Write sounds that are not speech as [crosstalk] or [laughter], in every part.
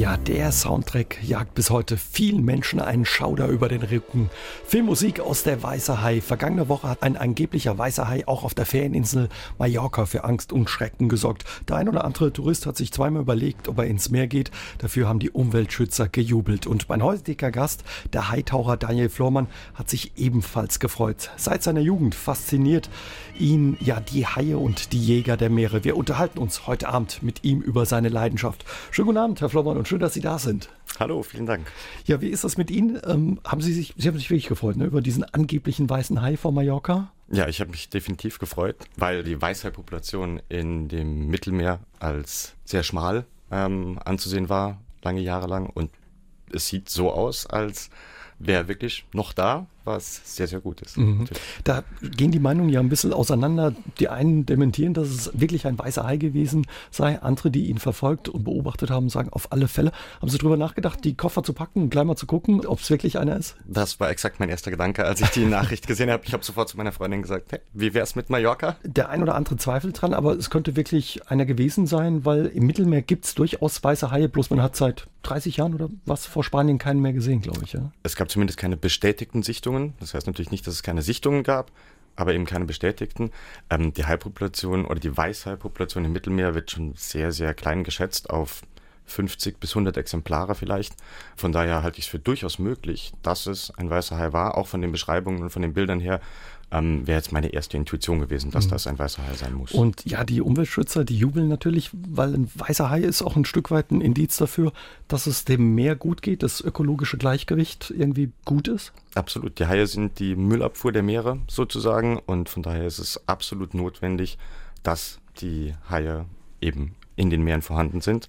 Ja, der Soundtrack jagt bis heute vielen Menschen einen Schauder über den Rücken. Filmmusik aus der Weiße Hai. Vergangene Woche hat ein angeblicher Weißer Hai auch auf der Ferieninsel Mallorca für Angst und Schrecken gesorgt. Der ein oder andere Tourist hat sich zweimal überlegt, ob er ins Meer geht. Dafür haben die Umweltschützer gejubelt. Und mein heutiger Gast, der Haitaucher Daniel Flormann, hat sich ebenfalls gefreut. Seit seiner Jugend fasziniert ihn ja die Haie und die Jäger der Meere. Wir unterhalten uns heute Abend mit ihm über seine Leidenschaft. Schönen guten Abend, Herr Flormann, und schön, dass Sie da sind. Hallo, vielen Dank. Ja, wie ist das mit Ihnen? Ähm, haben Sie sich, Sie haben sich wirklich gefreut, ne, über diesen angeblichen weißen Hai vor Mallorca? Ja, ich habe mich definitiv gefreut, weil die Weißhai-Population in dem Mittelmeer als sehr schmal ähm, anzusehen war, lange Jahre lang. Und es sieht so aus, als wäre wirklich noch da, was sehr, sehr gut ist. Mhm. Da gehen die Meinungen ja ein bisschen auseinander. Die einen dementieren, dass es wirklich ein weißer Hai gewesen sei. Andere, die ihn verfolgt und beobachtet haben, sagen auf alle Fälle. Haben Sie darüber nachgedacht, die Koffer zu packen und gleich mal zu gucken, ob es wirklich einer ist? Das war exakt mein erster Gedanke, als ich die Nachricht gesehen habe. Ich habe sofort zu meiner Freundin gesagt, hey, wie wäre es mit Mallorca? Der ein oder andere zweifelt dran, aber es könnte wirklich einer gewesen sein, weil im Mittelmeer gibt es durchaus weiße Haie, bloß man hat seit 30 Jahren oder was vor Spanien keinen mehr gesehen, glaube ich. Ja? Es gab zumindest keine bestätigten Sichtungen. Sichtungen. Das heißt natürlich nicht, dass es keine Sichtungen gab, aber eben keine bestätigten. Ähm, die Haipopulation oder die Weißhaipopulation im Mittelmeer wird schon sehr, sehr klein geschätzt auf 50 bis 100 Exemplare vielleicht. Von daher halte ich es für durchaus möglich, dass es ein weißer Hai war, auch von den Beschreibungen und von den Bildern her ähm, wäre jetzt meine erste Intuition gewesen, dass mhm. das ein weißer Hai sein muss. Und ja, die Umweltschützer, die jubeln natürlich, weil ein weißer Hai ist auch ein Stück weit ein Indiz dafür, dass es dem Meer gut geht, das ökologische Gleichgewicht irgendwie gut ist. Absolut. Die Haie sind die Müllabfuhr der Meere sozusagen und von daher ist es absolut notwendig, dass die Haie eben in den Meeren vorhanden sind.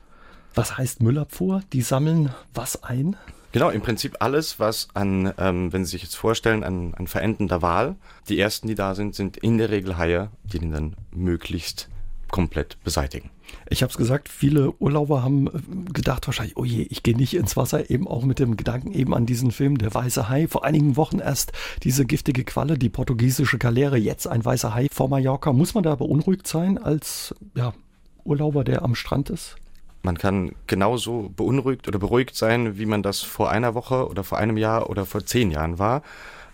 Was heißt Müllabfuhr? Die sammeln was ein? Genau, im Prinzip alles, was an, ähm, wenn Sie sich jetzt vorstellen, an, an verendender Wahl, die ersten, die da sind, sind in der Regel Haie, die den dann möglichst komplett beseitigen. Ich habe es gesagt, viele Urlauber haben äh, gedacht wahrscheinlich, oh je, ich gehe nicht ins Wasser, eben auch mit dem Gedanken eben an diesen Film Der weiße Hai. Vor einigen Wochen erst diese giftige Qualle, die portugiesische Galeere, jetzt ein weißer Hai vor Mallorca. Muss man da beunruhigt sein als ja, Urlauber, der am Strand ist? Man kann genauso beunruhigt oder beruhigt sein, wie man das vor einer Woche oder vor einem Jahr oder vor zehn Jahren war.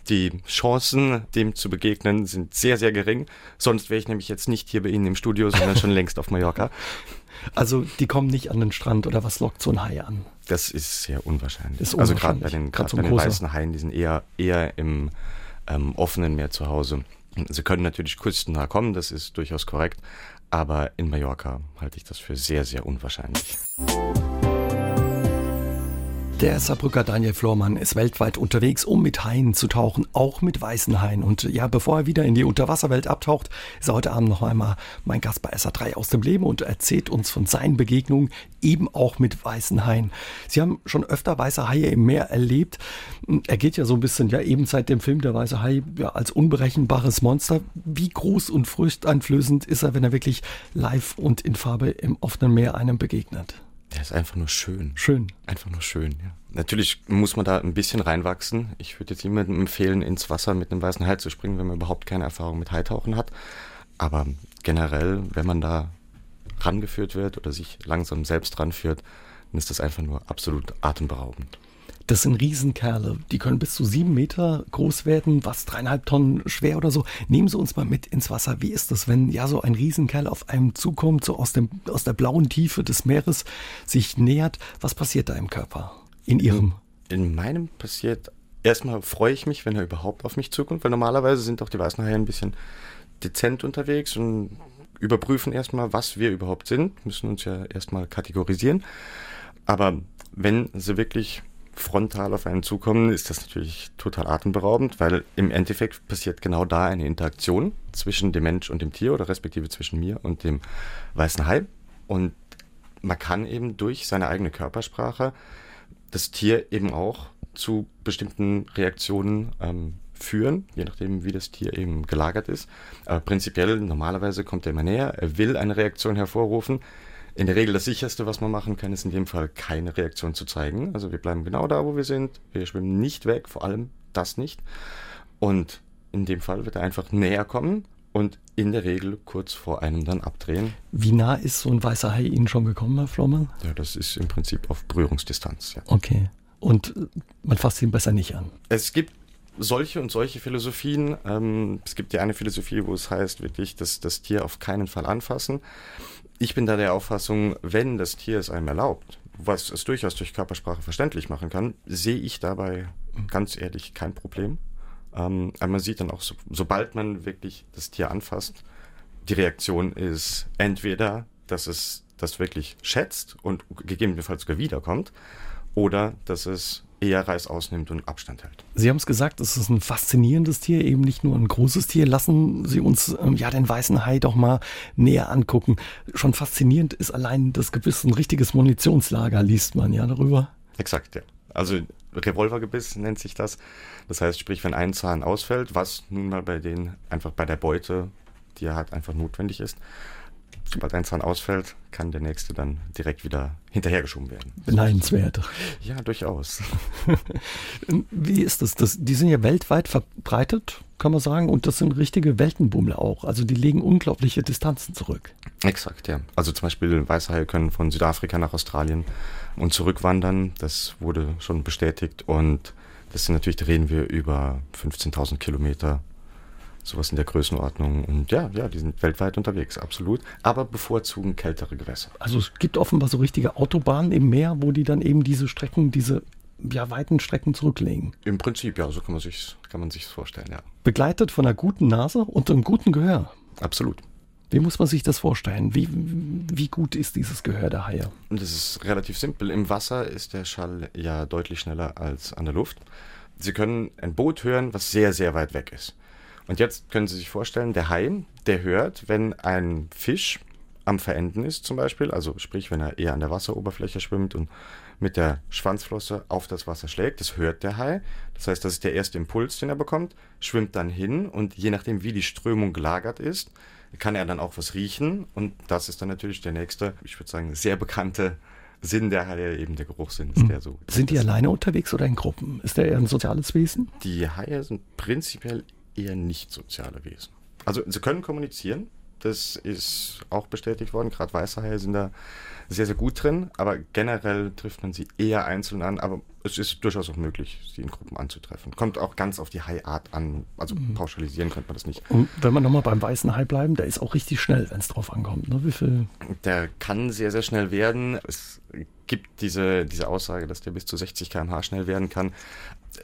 Die Chancen, dem zu begegnen, sind sehr, sehr gering. Sonst wäre ich nämlich jetzt nicht hier bei Ihnen im Studio, sondern schon [laughs] längst auf Mallorca. Also die kommen nicht an den Strand oder was lockt so ein Hai an? Das ist sehr unwahrscheinlich. Ist unwahrscheinlich. Also gerade bei den, grad bei den weißen Haien, die sind eher, eher im ähm, offenen Meer zu Hause. Sie können natürlich küstennah kommen, das ist durchaus korrekt, aber in Mallorca halte ich das für sehr, sehr unwahrscheinlich. Der Saarbrücker Daniel Flormann ist weltweit unterwegs, um mit Haien zu tauchen, auch mit weißen Haien. Und ja, bevor er wieder in die Unterwasserwelt abtaucht, ist er heute Abend noch einmal mein Gast bei SA3 aus dem Leben und erzählt uns von seinen Begegnungen eben auch mit weißen Haien. Sie haben schon öfter weiße Haie im Meer erlebt. Er geht ja so ein bisschen, ja, eben seit dem Film Der weiße Hai ja, als unberechenbares Monster. Wie groß und furchteinflößend ist er, wenn er wirklich live und in Farbe im offenen Meer einem begegnet? Der ist einfach nur schön. Schön. Einfach nur schön, ja. Natürlich muss man da ein bisschen reinwachsen. Ich würde jetzt niemandem empfehlen, ins Wasser mit einem weißen Hai zu springen, wenn man überhaupt keine Erfahrung mit Haitauchen hat. Aber generell, wenn man da rangeführt wird oder sich langsam selbst ranführt, dann ist das einfach nur absolut atemberaubend. Das sind Riesenkerle. Die können bis zu sieben Meter groß werden, was dreieinhalb Tonnen schwer oder so. Nehmen Sie uns mal mit ins Wasser. Wie ist das, wenn ja so ein Riesenkerl auf einem zukommt, so aus, dem, aus der blauen Tiefe des Meeres sich nähert? Was passiert da im Körper? In Ihrem? In meinem passiert, erstmal freue ich mich, wenn er überhaupt auf mich zukommt, weil normalerweise sind auch die weißen Haie ein bisschen dezent unterwegs und überprüfen erstmal, was wir überhaupt sind, müssen uns ja erstmal kategorisieren. Aber wenn sie wirklich frontal auf einen zukommen, ist das natürlich total atemberaubend, weil im Endeffekt passiert genau da eine Interaktion zwischen dem Mensch und dem Tier oder respektive zwischen mir und dem weißen Hai. Und man kann eben durch seine eigene Körpersprache das Tier eben auch zu bestimmten Reaktionen ähm, führen, je nachdem, wie das Tier eben gelagert ist. Aber prinzipiell, normalerweise kommt er immer näher, er will eine Reaktion hervorrufen, in der Regel das sicherste, was man machen kann, ist in dem Fall keine Reaktion zu zeigen. Also wir bleiben genau da, wo wir sind. Wir schwimmen nicht weg, vor allem das nicht. Und in dem Fall wird er einfach näher kommen und in der Regel kurz vor einem dann abdrehen. Wie nah ist so ein weißer Hai Ihnen schon gekommen, Herr Flommer? Ja, das ist im Prinzip auf Berührungsdistanz. Ja. Okay. Und man fasst ihn besser nicht an. Es gibt solche und solche Philosophien. Ähm, es gibt ja eine Philosophie, wo es heißt wirklich, dass das Tier auf keinen Fall anfassen. Ich bin da der Auffassung, wenn das Tier es einem erlaubt, was es durchaus durch Körpersprache verständlich machen kann, sehe ich dabei ganz ehrlich kein Problem. Ähm, aber man sieht dann auch, so, sobald man wirklich das Tier anfasst, die Reaktion ist entweder, dass es das wirklich schätzt und gegebenenfalls sogar wiederkommt, oder dass es eher Reis ausnimmt und Abstand hält. Sie haben es gesagt, es ist ein faszinierendes Tier, eben nicht nur ein großes Tier. Lassen Sie uns ähm, ja den weißen Hai doch mal näher angucken. Schon faszinierend ist allein das Gebiss, ein richtiges Munitionslager, liest man ja darüber. Exakt, ja. Also Revolvergebiss nennt sich das. Das heißt, sprich, wenn ein Zahn ausfällt, was nun mal bei denen einfach bei der Beute, die er hat, einfach notwendig ist, sobald ein Zahn ausfällt, kann der nächste dann direkt wieder hinterhergeschoben werden. Beneidenswert. Ja, durchaus. [laughs] Wie ist das? das? Die sind ja weltweit verbreitet, kann man sagen, und das sind richtige Weltenbummler auch. Also die legen unglaubliche Distanzen zurück. Exakt, ja. Also zum Beispiel Weißhaie können von Südafrika nach Australien und zurückwandern. Das wurde schon bestätigt und das sind natürlich, da reden wir über 15.000 Kilometer sowas in der Größenordnung. Und ja, ja, die sind weltweit unterwegs, absolut. Aber bevorzugen kältere Gewässer. Also es gibt offenbar so richtige Autobahnen im Meer, wo die dann eben diese Strecken, diese ja, weiten Strecken zurücklegen. Im Prinzip, ja, so kann man sich kann man sich's vorstellen, ja. Begleitet von einer guten Nase und einem guten Gehör. Absolut. Wie muss man sich das vorstellen? Wie, wie gut ist dieses Gehör der Haie? Das ist relativ simpel. Im Wasser ist der Schall ja deutlich schneller als an der Luft. Sie können ein Boot hören, was sehr, sehr weit weg ist. Und jetzt können Sie sich vorstellen, der Hai, der hört, wenn ein Fisch am Verenden ist zum Beispiel, also sprich, wenn er eher an der Wasseroberfläche schwimmt und mit der Schwanzflosse auf das Wasser schlägt, das hört der Hai. Das heißt, das ist der erste Impuls, den er bekommt, schwimmt dann hin und je nachdem, wie die Strömung gelagert ist, kann er dann auch was riechen und das ist dann natürlich der nächste, ich würde sagen, sehr bekannte Sinn der Haie, eben der Geruchssinn ist mhm. der so. Sind die alleine unterwegs oder in Gruppen? Ist der eher ein soziales Wesen? Die Haie sind prinzipiell eher nicht soziale Wesen. Also sie können kommunizieren, das ist auch bestätigt worden. Gerade weiße Haie sind da sehr, sehr gut drin, aber generell trifft man sie eher einzeln an. Aber es ist durchaus auch möglich, sie in Gruppen anzutreffen. Kommt auch ganz auf die Haiart an. Also mhm. pauschalisieren könnte man das nicht. Und wenn wir nochmal beim weißen Hai bleiben, der ist auch richtig schnell, wenn es drauf ankommt. Ne? Wie viel? Der kann sehr, sehr schnell werden. Es gibt diese, diese Aussage, dass der bis zu 60 km/h schnell werden kann.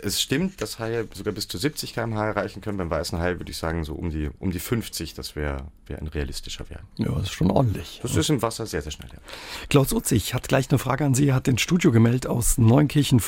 Es stimmt, dass Haie sogar bis zu 70 km/h erreichen können. Beim weißen Hai würde ich sagen, so um die, um die 50, das wäre wär ein realistischer Wert. Ja, das ist schon ordentlich. Das ist im Wasser sehr, sehr schnell. Ja. Klaus Utzig hat gleich eine Frage an Sie. Er hat ins Studio gemeldet aus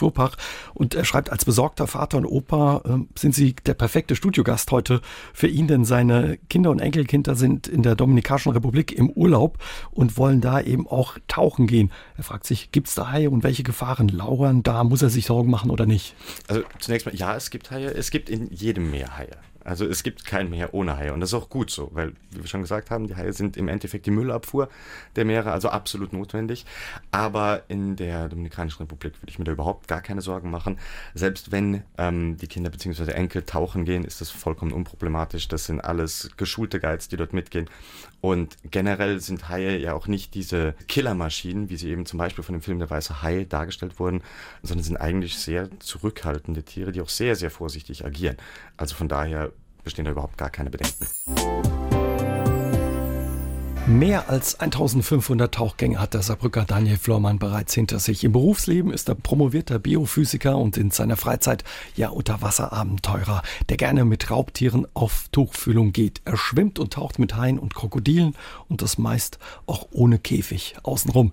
Neunkirchen-Fuhrpach und er schreibt, als besorgter Vater und Opa äh, sind Sie der perfekte Studiogast heute für ihn, denn seine Kinder und Enkelkinder sind in der Dominikanischen Republik im Urlaub und wollen da eben auch tauchen gehen. Er fragt sich, gibt es da Haie und welche Gefahren lauern da? Muss er sich Sorgen machen oder nicht? Also zunächst mal, ja, es gibt Haie. Es gibt in jedem Meer Haie. Also es gibt kein Meer ohne Haie und das ist auch gut so, weil, wie wir schon gesagt haben, die Haie sind im Endeffekt die Müllabfuhr der Meere, also absolut notwendig. Aber in der Dominikanischen Republik würde ich mir da überhaupt gar keine Sorgen machen. Selbst wenn ähm, die Kinder bzw. Enkel tauchen gehen, ist das vollkommen unproblematisch. Das sind alles geschulte Guides, die dort mitgehen. Und generell sind Haie ja auch nicht diese Killermaschinen, wie sie eben zum Beispiel von dem Film Der Weiße Hai dargestellt wurden, sondern sind eigentlich sehr zurückhaltende Tiere, die auch sehr, sehr vorsichtig agieren. Also von daher bestehen da überhaupt gar keine Bedenken. Mehr als 1500 Tauchgänge hat der Saarbrücker Daniel Flormann bereits hinter sich. Im Berufsleben ist er promovierter Biophysiker und in seiner Freizeit ja Unterwasserabenteurer, der gerne mit Raubtieren auf Tuchfühlung geht. Er schwimmt und taucht mit Haien und Krokodilen und das meist auch ohne Käfig außenrum.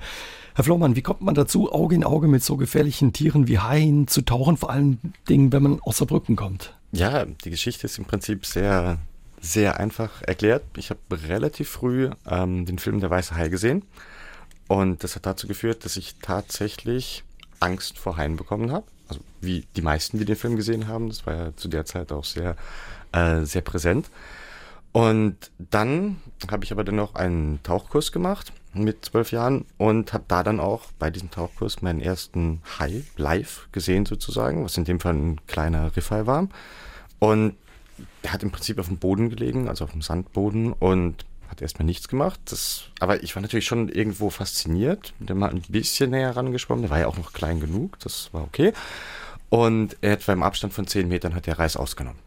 Herr Flormann, wie kommt man dazu, Auge in Auge mit so gefährlichen Tieren wie Haien zu tauchen, vor allen Dingen, wenn man aus Saarbrücken kommt? Ja, die Geschichte ist im Prinzip sehr, sehr einfach erklärt. Ich habe relativ früh ähm, den Film Der Weiße Hai gesehen und das hat dazu geführt, dass ich tatsächlich Angst vor Haien bekommen habe. Also wie die meisten, die den Film gesehen haben. Das war ja zu der Zeit auch sehr, äh, sehr präsent. Und dann habe ich aber dann noch einen Tauchkurs gemacht mit zwölf Jahren und habe da dann auch bei diesem Tauchkurs meinen ersten Hai live gesehen sozusagen, was in dem Fall ein kleiner Riffhai war. Und der hat im Prinzip auf dem Boden gelegen, also auf dem Sandboden und hat erstmal nichts gemacht. Das, aber ich war natürlich schon irgendwo fasziniert. Der mal ein bisschen näher rangeschwommen. Der war ja auch noch klein genug. Das war okay. Und er etwa im Abstand von zehn Metern hat der Reis ausgenommen.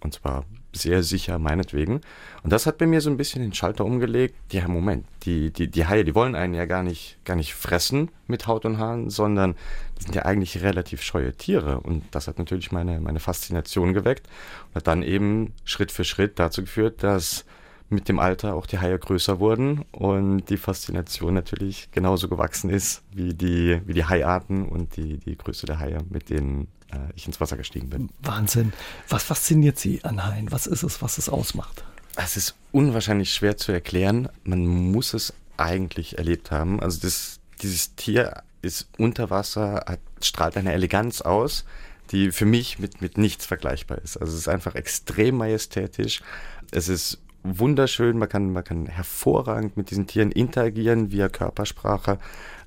Und zwar sehr sicher meinetwegen. Und das hat bei mir so ein bisschen den Schalter umgelegt. Ja, Moment, die, die, die Haie, die wollen einen ja gar nicht, gar nicht fressen mit Haut und Haaren, sondern die sind ja eigentlich relativ scheue Tiere. Und das hat natürlich meine, meine Faszination geweckt und hat dann eben Schritt für Schritt dazu geführt, dass mit dem Alter auch die Haie größer wurden und die Faszination natürlich genauso gewachsen ist wie die, wie die Haiarten und die, die Größe der Haie, mit äh, ich ins Wasser gestiegen bin. Wahnsinn. Was fasziniert Sie an Haien? Was ist es, was es ausmacht? Es ist unwahrscheinlich schwer zu erklären. Man muss es eigentlich erlebt haben. Also das, dieses Tier ist unter Wasser, hat, strahlt eine Eleganz aus, die für mich mit, mit nichts vergleichbar ist. Also es ist einfach extrem majestätisch. Es ist wunderschön, man kann, man kann hervorragend mit diesen Tieren interagieren via Körpersprache.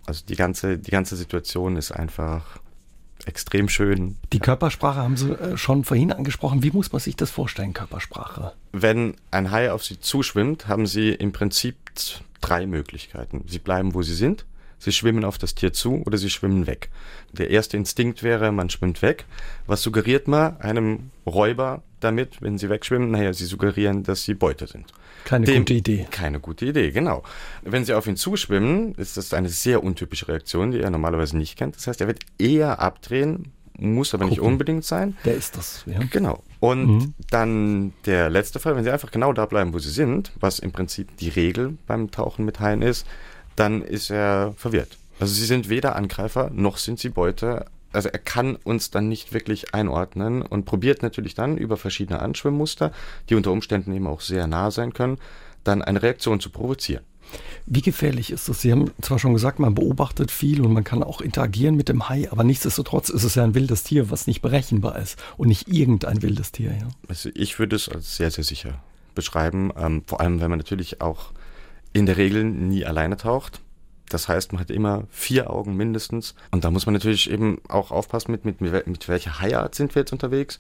Also die ganze, die ganze Situation ist einfach extrem schön. Die Körpersprache haben Sie äh, schon vorhin angesprochen. Wie muss man sich das vorstellen, Körpersprache? Wenn ein Hai auf Sie zuschwimmt, haben Sie im Prinzip drei Möglichkeiten. Sie bleiben, wo Sie sind Sie schwimmen auf das Tier zu oder sie schwimmen weg. Der erste Instinkt wäre, man schwimmt weg. Was suggeriert man einem Räuber damit, wenn sie wegschwimmen? Naja, sie suggerieren, dass sie Beute sind. Keine Dem, gute Idee. Keine gute Idee, genau. Wenn sie auf ihn zuschwimmen, ist das eine sehr untypische Reaktion, die er normalerweise nicht kennt. Das heißt, er wird eher abdrehen, muss aber Gucken. nicht unbedingt sein. Der ist das, ja. Genau. Und mhm. dann der letzte Fall, wenn sie einfach genau da bleiben, wo sie sind, was im Prinzip die Regel beim Tauchen mit Haien ist, dann ist er verwirrt. Also sie sind weder Angreifer noch sind sie Beute. Also er kann uns dann nicht wirklich einordnen und probiert natürlich dann über verschiedene Anschwimmmuster, die unter Umständen eben auch sehr nah sein können, dann eine Reaktion zu provozieren. Wie gefährlich ist das? Sie haben zwar schon gesagt, man beobachtet viel und man kann auch interagieren mit dem Hai, aber nichtsdestotrotz ist es ja ein wildes Tier, was nicht berechenbar ist und nicht irgendein wildes Tier. Ja? Also ich würde es als sehr, sehr sicher beschreiben, ähm, vor allem wenn man natürlich auch in der Regel nie alleine taucht. Das heißt, man hat immer vier Augen mindestens. Und da muss man natürlich eben auch aufpassen, mit, mit, mit welcher Haiart sind wir jetzt unterwegs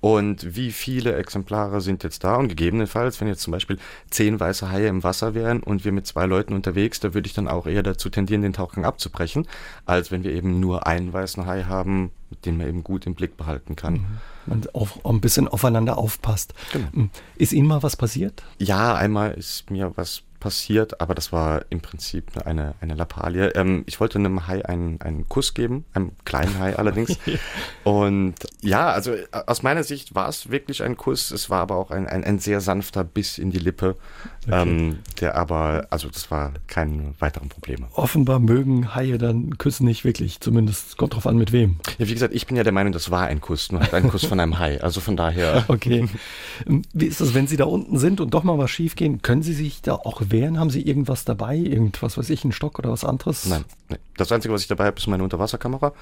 und wie viele Exemplare sind jetzt da. Und gegebenenfalls, wenn jetzt zum Beispiel zehn weiße Haie im Wasser wären und wir mit zwei Leuten unterwegs, da würde ich dann auch eher dazu tendieren, den Tauchgang abzubrechen, als wenn wir eben nur einen weißen Hai haben, den man eben gut im Blick behalten kann. Mhm. Man auch ein bisschen aufeinander aufpasst. Genau. Ist Ihnen mal was passiert? Ja, einmal ist mir was passiert, aber das war im Prinzip eine, eine Lappalie. Ähm, ich wollte einem Hai einen, einen Kuss geben, einem kleinen Hai allerdings. [laughs] Und ja, also äh, aus meiner Sicht war es wirklich ein Kuss. Es war aber auch ein, ein, ein sehr sanfter Biss in die Lippe, okay. ähm, der aber, also das war kein weiteren Problem. Offenbar mögen Haie dann Küssen nicht wirklich, zumindest kommt drauf an, mit wem. Ja, wie gesagt, ich bin ja der Meinung, das war ein Kuss, nur ein Kuss von einem Hai. Also von daher. [laughs] Okay. Wie ist das, wenn Sie da unten sind und doch mal was schief gehen? Können Sie sich da auch wehren? Haben Sie irgendwas dabei? Irgendwas, weiß ich, einen Stock oder was anderes? Nein, nein. Das Einzige, was ich dabei habe, ist meine Unterwasserkamera.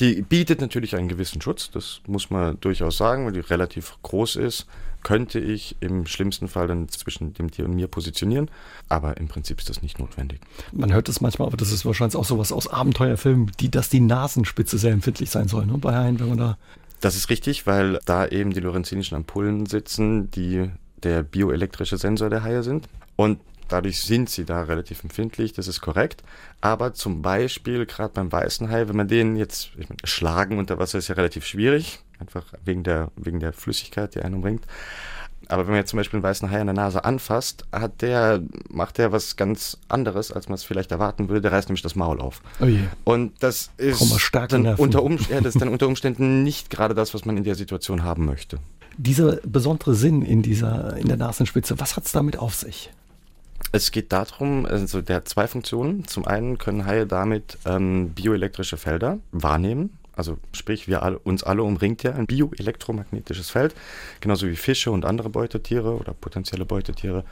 Die bietet natürlich einen gewissen Schutz, das muss man durchaus sagen, weil die relativ groß ist. Könnte ich im schlimmsten Fall dann zwischen dem Tier und mir positionieren, aber im Prinzip ist das nicht notwendig. Man hört es manchmal, aber das ist wahrscheinlich auch sowas aus Abenteuerfilmen, die, dass die Nasenspitze sehr empfindlich sein soll, ne? bei Haien, wenn man da. Das ist richtig, weil da eben die lorenzinischen Ampullen sitzen, die der bioelektrische Sensor der Haie sind. Und Dadurch sind sie da relativ empfindlich, das ist korrekt. Aber zum Beispiel gerade beim weißen Hai, wenn man den jetzt ich meine, schlagen unter Wasser ist ja relativ schwierig, einfach wegen der, wegen der Flüssigkeit, die einen umringt. Aber wenn man jetzt zum Beispiel einen weißen Hai an der Nase anfasst, hat der, macht der was ganz anderes, als man es vielleicht erwarten würde. Der reißt nämlich das Maul auf. Oh Und das ist dann unter, um, ja, [laughs] das ist dann unter Umständen nicht gerade das, was man in der Situation haben möchte. Dieser besondere Sinn in dieser, in der Nasenspitze, was hat es damit auf sich? Es geht darum, also der hat zwei Funktionen. Zum einen können Haie damit ähm, bioelektrische Felder wahrnehmen. Also sprich, wir alle, uns alle umringt ja ein bioelektromagnetisches Feld, genauso wie Fische und andere Beutetiere oder potenzielle Beutetiere.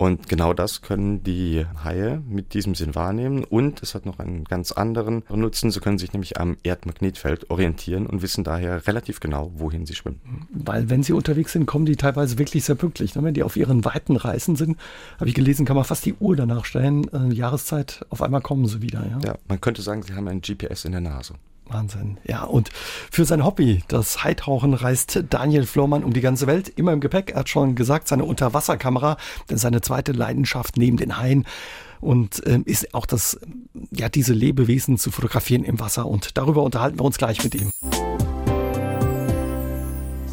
Und genau das können die Haie mit diesem Sinn wahrnehmen. Und es hat noch einen ganz anderen Nutzen. Sie können sich nämlich am Erdmagnetfeld orientieren und wissen daher relativ genau, wohin sie schwimmen. Weil wenn sie unterwegs sind, kommen die teilweise wirklich sehr pünktlich. Ne? Wenn die auf ihren weiten Reisen sind, habe ich gelesen, kann man fast die Uhr danach stellen. Äh, Jahreszeit, auf einmal kommen sie wieder. Ja? ja, man könnte sagen, sie haben ein GPS in der Nase. Wahnsinn. Ja, und für sein Hobby, das Heitauchen, reist Daniel Flormann um die ganze Welt. Immer im Gepäck. Er hat schon gesagt, seine Unterwasserkamera, denn seine zweite Leidenschaft neben den Haien und ähm, ist auch das, ja, diese Lebewesen zu fotografieren im Wasser. Und darüber unterhalten wir uns gleich mit ihm.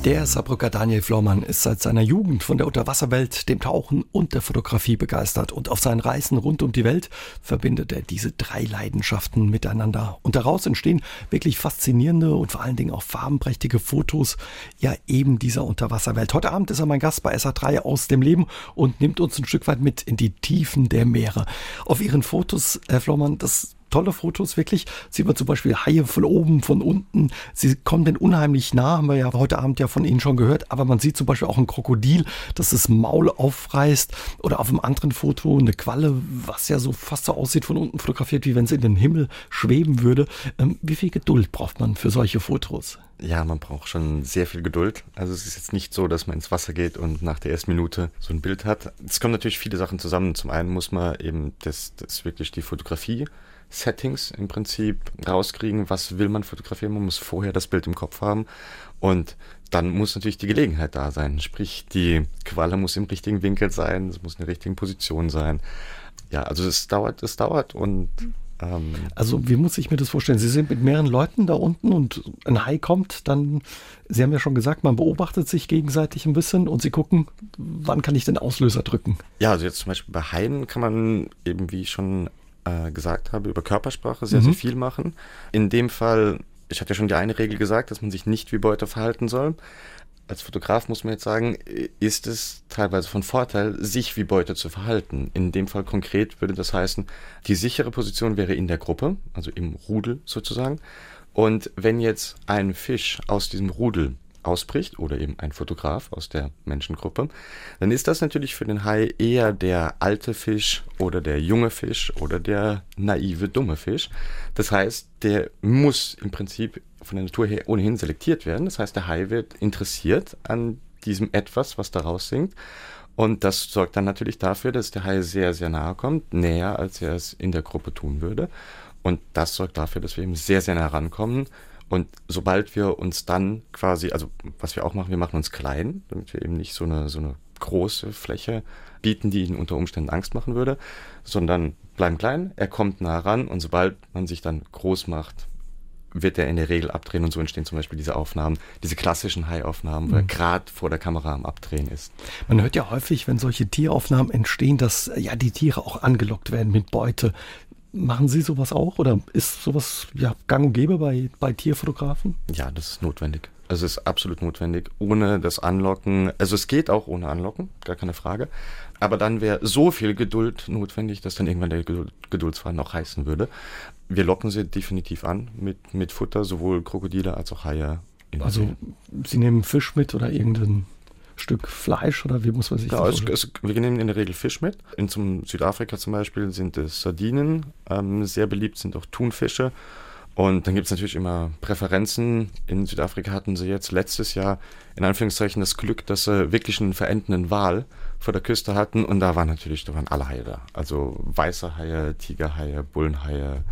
Der Saarbrücker Daniel Flormann ist seit seiner Jugend von der Unterwasserwelt, dem Tauchen und der Fotografie begeistert und auf seinen Reisen rund um die Welt verbindet er diese drei Leidenschaften miteinander. Und daraus entstehen wirklich faszinierende und vor allen Dingen auch farbenprächtige Fotos, ja eben dieser Unterwasserwelt. Heute Abend ist er mein Gast bei SA3 aus dem Leben und nimmt uns ein Stück weit mit in die Tiefen der Meere. Auf Ihren Fotos, Herr Flormann, das tolle Fotos, wirklich. Sieht man zum Beispiel Haie von oben, von unten. Sie kommen denn unheimlich nah, haben wir ja heute Abend ja von Ihnen schon gehört. Aber man sieht zum Beispiel auch ein Krokodil, das das Maul aufreißt. Oder auf einem anderen Foto eine Qualle, was ja so fast so aussieht von unten fotografiert, wie wenn es in den Himmel schweben würde. Ähm, wie viel Geduld braucht man für solche Fotos? Ja, man braucht schon sehr viel Geduld. Also es ist jetzt nicht so, dass man ins Wasser geht und nach der ersten Minute so ein Bild hat. Es kommen natürlich viele Sachen zusammen. Zum einen muss man eben das, das wirklich die Fotografie Settings im Prinzip rauskriegen, was will man fotografieren. Man muss vorher das Bild im Kopf haben und dann muss natürlich die Gelegenheit da sein. Sprich, die Qualle muss im richtigen Winkel sein, es muss in der richtigen Position sein. Ja, also es dauert, es dauert und ähm, also wie muss ich mir das vorstellen? Sie sind mit mehreren Leuten da unten und ein Hai kommt, dann, Sie haben ja schon gesagt, man beobachtet sich gegenseitig ein bisschen und Sie gucken, wann kann ich den Auslöser drücken? Ja, also jetzt zum Beispiel bei Haien kann man eben, wie schon äh, gesagt habe, über Körpersprache sehr, mhm. sehr viel machen. In dem Fall, ich hatte ja schon die eine Regel gesagt, dass man sich nicht wie Beute verhalten soll. Als Fotograf muss man jetzt sagen, ist es teilweise von Vorteil, sich wie Beute zu verhalten. In dem Fall konkret würde das heißen, die sichere Position wäre in der Gruppe, also im Rudel sozusagen. Und wenn jetzt ein Fisch aus diesem Rudel ausbricht oder eben ein Fotograf aus der Menschengruppe, dann ist das natürlich für den Hai eher der alte Fisch oder der junge Fisch oder der naive, dumme Fisch. Das heißt, der muss im Prinzip von der Natur her ohnehin selektiert werden. Das heißt, der Hai wird interessiert an diesem etwas, was daraus singt. Und das sorgt dann natürlich dafür, dass der Hai sehr, sehr nahe kommt, näher als er es in der Gruppe tun würde. Und das sorgt dafür, dass wir eben sehr, sehr nah rankommen, und sobald wir uns dann quasi, also was wir auch machen, wir machen uns klein, damit wir eben nicht so eine, so eine große Fläche bieten, die ihn unter Umständen Angst machen würde, sondern bleiben klein, er kommt nah ran und sobald man sich dann groß macht, wird er in der Regel abdrehen und so entstehen zum Beispiel diese Aufnahmen, diese klassischen High-Aufnahmen, wo er mhm. gerade vor der Kamera am Abdrehen ist. Man hört ja häufig, wenn solche Tieraufnahmen entstehen, dass ja die Tiere auch angelockt werden mit Beute. Machen Sie sowas auch oder ist sowas ja, gang und gäbe bei, bei Tierfotografen? Ja, das ist notwendig. Also es ist absolut notwendig. Ohne das Anlocken, also es geht auch ohne Anlocken, gar keine Frage. Aber dann wäre so viel Geduld notwendig, dass dann irgendwann der Geduldsfaden auch heißen würde. Wir locken sie definitiv an mit, mit Futter, sowohl Krokodile als auch Haie. Also Sie nehmen Fisch mit oder irgendeinen Stück Fleisch oder wie muss man sich ja, das es, es, Wir nehmen in der Regel Fisch mit. In zum Südafrika zum Beispiel sind es Sardinen. Ähm, sehr beliebt sind auch Thunfische. Und dann gibt es natürlich immer Präferenzen. In Südafrika hatten sie jetzt letztes Jahr in Anführungszeichen das Glück, dass sie wirklich einen verendenden Wal vor der Küste hatten. Und da waren natürlich, da waren alle Haie da. Also weiße Haie, Tigerhaie, Bullenhaie,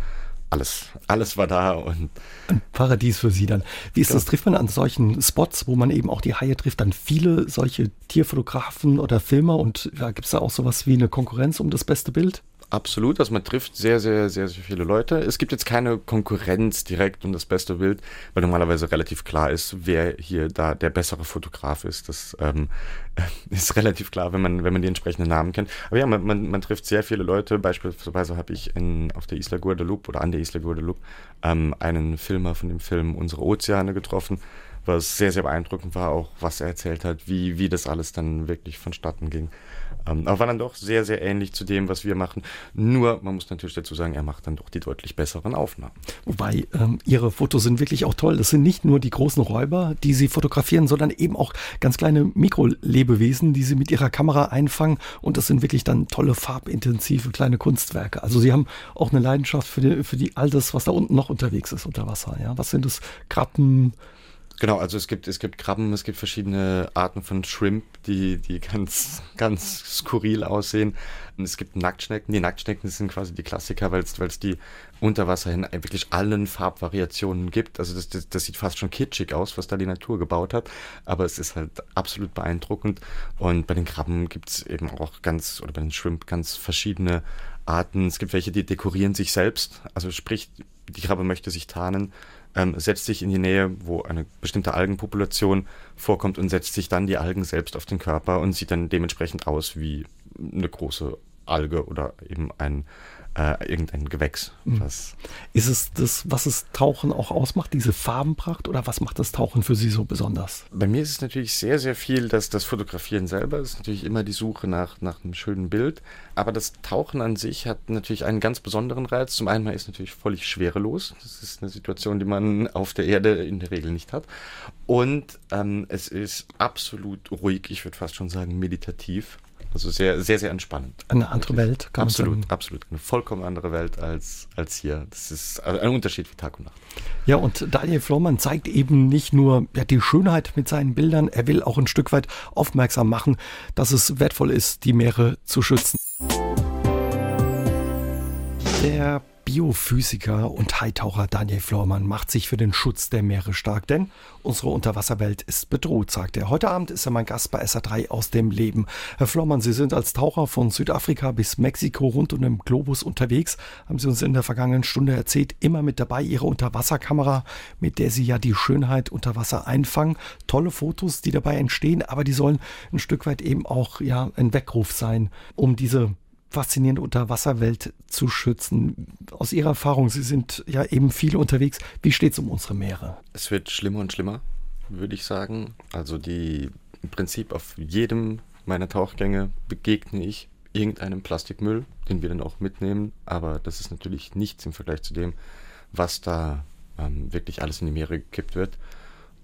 alles, alles war da und ein Paradies für Sie dann. Wie ist ja. das? Trifft man an solchen Spots, wo man eben auch die Haie trifft, dann viele solche Tierfotografen oder Filmer und ja, gibt es da auch sowas wie eine Konkurrenz um das beste Bild? Absolut, also man trifft sehr, sehr, sehr, sehr viele Leute. Es gibt jetzt keine Konkurrenz direkt um das beste Bild, weil normalerweise relativ klar ist, wer hier da der bessere Fotograf ist. Das ähm, [laughs] ist relativ klar, wenn man, wenn man die entsprechenden Namen kennt. Aber ja, man, man, man trifft sehr viele Leute. Beispielsweise habe ich in, auf der Isla Guadalupe oder an der Isla Guadalupe ähm, einen Filmer von dem Film Unsere Ozeane getroffen, was sehr, sehr beeindruckend war, auch was er erzählt hat, wie, wie das alles dann wirklich vonstatten ging. Ähm, aber war dann doch sehr, sehr ähnlich zu dem, was wir machen. Nur, man muss natürlich dazu sagen, er macht dann doch die deutlich besseren Aufnahmen. Wobei, ähm, Ihre Fotos sind wirklich auch toll. Das sind nicht nur die großen Räuber, die Sie fotografieren, sondern eben auch ganz kleine Mikrolebewesen, die Sie mit Ihrer Kamera einfangen. Und das sind wirklich dann tolle, farbintensive kleine Kunstwerke. Also Sie haben auch eine Leidenschaft für, die, für die, all das, was da unten noch unterwegs ist unter Wasser. Ja? Was sind das? Krabben, Genau, also es gibt, es gibt Krabben, es gibt verschiedene Arten von Shrimp, die, die [laughs] ganz, ganz skurril aussehen. Es gibt Nacktschnecken. Die Nacktschnecken sind quasi die Klassiker, weil es die unter Wasser hin wirklich allen Farbvariationen gibt. Also das, das, das sieht fast schon kitschig aus, was da die Natur gebaut hat. Aber es ist halt absolut beeindruckend. Und bei den Krabben gibt es eben auch ganz, oder bei den Shrimp ganz verschiedene Arten. Es gibt welche, die dekorieren sich selbst. Also sprich, die Krabbe möchte sich tarnen ähm, setzt sich in die Nähe, wo eine bestimmte Algenpopulation vorkommt und setzt sich dann die Algen selbst auf den Körper und sieht dann dementsprechend aus wie eine große Alge oder eben ein äh, irgendein Gewächs. Mhm. ist es das, was es Tauchen auch ausmacht, diese Farbenpracht oder was macht das Tauchen für Sie so besonders? Bei mir ist es natürlich sehr, sehr viel, dass das Fotografieren selber ist natürlich immer die Suche nach, nach einem schönen Bild, aber das Tauchen an sich hat natürlich einen ganz besonderen Reiz. Zum einen, ist natürlich völlig schwerelos. Das ist eine Situation, die man auf der Erde in der Regel nicht hat. Und ähm, es ist absolut ruhig, ich würde fast schon sagen meditativ. Also sehr, sehr, sehr entspannend. Eine andere. Welt, kann absolut, man sagen. Absolut, eine vollkommen andere Welt als, als hier. Das ist also ein Unterschied wie Tag und Nacht. Ja, und Daniel Flormann zeigt eben nicht nur ja, die Schönheit mit seinen Bildern, er will auch ein Stück weit aufmerksam machen, dass es wertvoll ist, die Meere zu schützen. Der Biophysiker und Haitaucher Daniel Flormann macht sich für den Schutz der Meere stark, denn unsere Unterwasserwelt ist bedroht, sagt er. Heute Abend ist er mein Gast bei SA3 aus dem Leben. Herr Flormann, Sie sind als Taucher von Südafrika bis Mexiko rund um den Globus unterwegs. Haben Sie uns in der vergangenen Stunde erzählt, immer mit dabei Ihre Unterwasserkamera, mit der Sie ja die Schönheit unter Wasser einfangen. Tolle Fotos, die dabei entstehen, aber die sollen ein Stück weit eben auch ja ein Weckruf sein, um diese faszinierende Unterwasserwelt zu schützen. Aus Ihrer Erfahrung, Sie sind ja eben viel unterwegs. Wie steht es um unsere Meere? Es wird schlimmer und schlimmer, würde ich sagen. Also die im Prinzip auf jedem meiner Tauchgänge begegne ich irgendeinem Plastikmüll, den wir dann auch mitnehmen. Aber das ist natürlich nichts im Vergleich zu dem, was da ähm, wirklich alles in die Meere gekippt wird.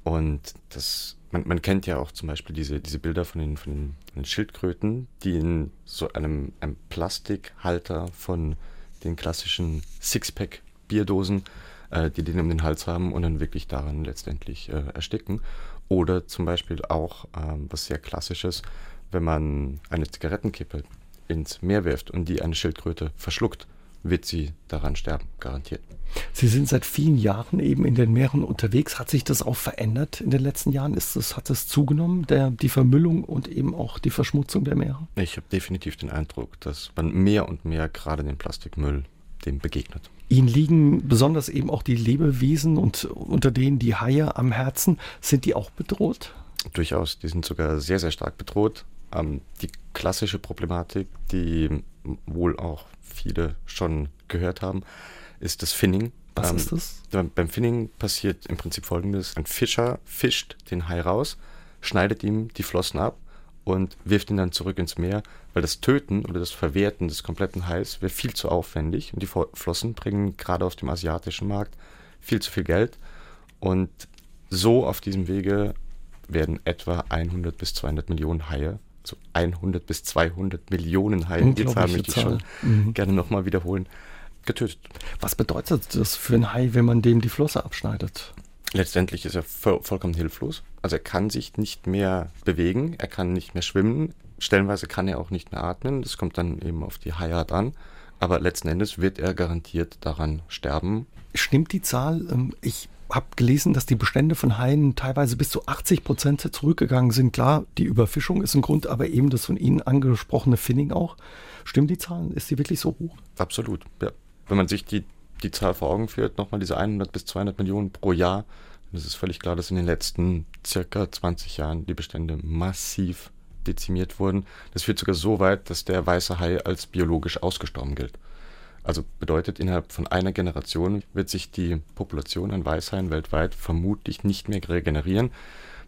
Und das man, man kennt ja auch zum Beispiel diese, diese Bilder von den, von, den, von den Schildkröten, die in so einem, einem Plastikhalter von den klassischen Sixpack-Bierdosen, äh, die den um den Hals haben und dann wirklich daran letztendlich äh, ersticken. Oder zum Beispiel auch, äh, was sehr klassisches, wenn man eine Zigarettenkippe ins Meer wirft und die eine Schildkröte verschluckt wird sie daran sterben, garantiert. Sie sind seit vielen Jahren eben in den Meeren unterwegs. Hat sich das auch verändert in den letzten Jahren? Ist das, hat es zugenommen, der, die Vermüllung und eben auch die Verschmutzung der Meere? Ich habe definitiv den Eindruck, dass man mehr und mehr gerade den Plastikmüll dem begegnet. Ihnen liegen besonders eben auch die Lebewesen und unter denen die Haie am Herzen. Sind die auch bedroht? Durchaus, die sind sogar sehr, sehr stark bedroht. Ähm, die klassische Problematik, die wohl auch viele schon gehört haben, ist das Finning. Was ähm, ist das? Beim Finning passiert im Prinzip folgendes. Ein Fischer fischt den Hai raus, schneidet ihm die Flossen ab und wirft ihn dann zurück ins Meer, weil das Töten oder das Verwerten des kompletten Hais wäre viel zu aufwendig und die Flossen bringen gerade auf dem asiatischen Markt viel zu viel Geld und so auf diesem Wege werden etwa 100 bis 200 Millionen Haie so 100 bis 200 Millionen Haie, die Zahl möchte ich schon mhm. gerne nochmal wiederholen, getötet. Was bedeutet das für einen Hai, wenn man dem die Flosse abschneidet? Letztendlich ist er voll, vollkommen hilflos. Also er kann sich nicht mehr bewegen, er kann nicht mehr schwimmen, stellenweise kann er auch nicht mehr atmen. Das kommt dann eben auf die Haiart an. Aber letzten Endes wird er garantiert daran sterben. Stimmt die Zahl? Ähm, ich habe gelesen, dass die Bestände von Haien teilweise bis zu 80 Prozent zurückgegangen sind. Klar, die Überfischung ist ein Grund, aber eben das von Ihnen angesprochene Finning auch. Stimmt die Zahl? Ist die wirklich so hoch? Absolut, ja. Wenn man sich die, die Zahl vor Augen führt, nochmal diese 100 bis 200 Millionen pro Jahr, dann ist es völlig klar, dass in den letzten circa 20 Jahren die Bestände massiv dezimiert wurden. Das führt sogar so weit, dass der weiße Hai als biologisch ausgestorben gilt. Also bedeutet, innerhalb von einer Generation wird sich die Population an Weißhaien weltweit vermutlich nicht mehr regenerieren.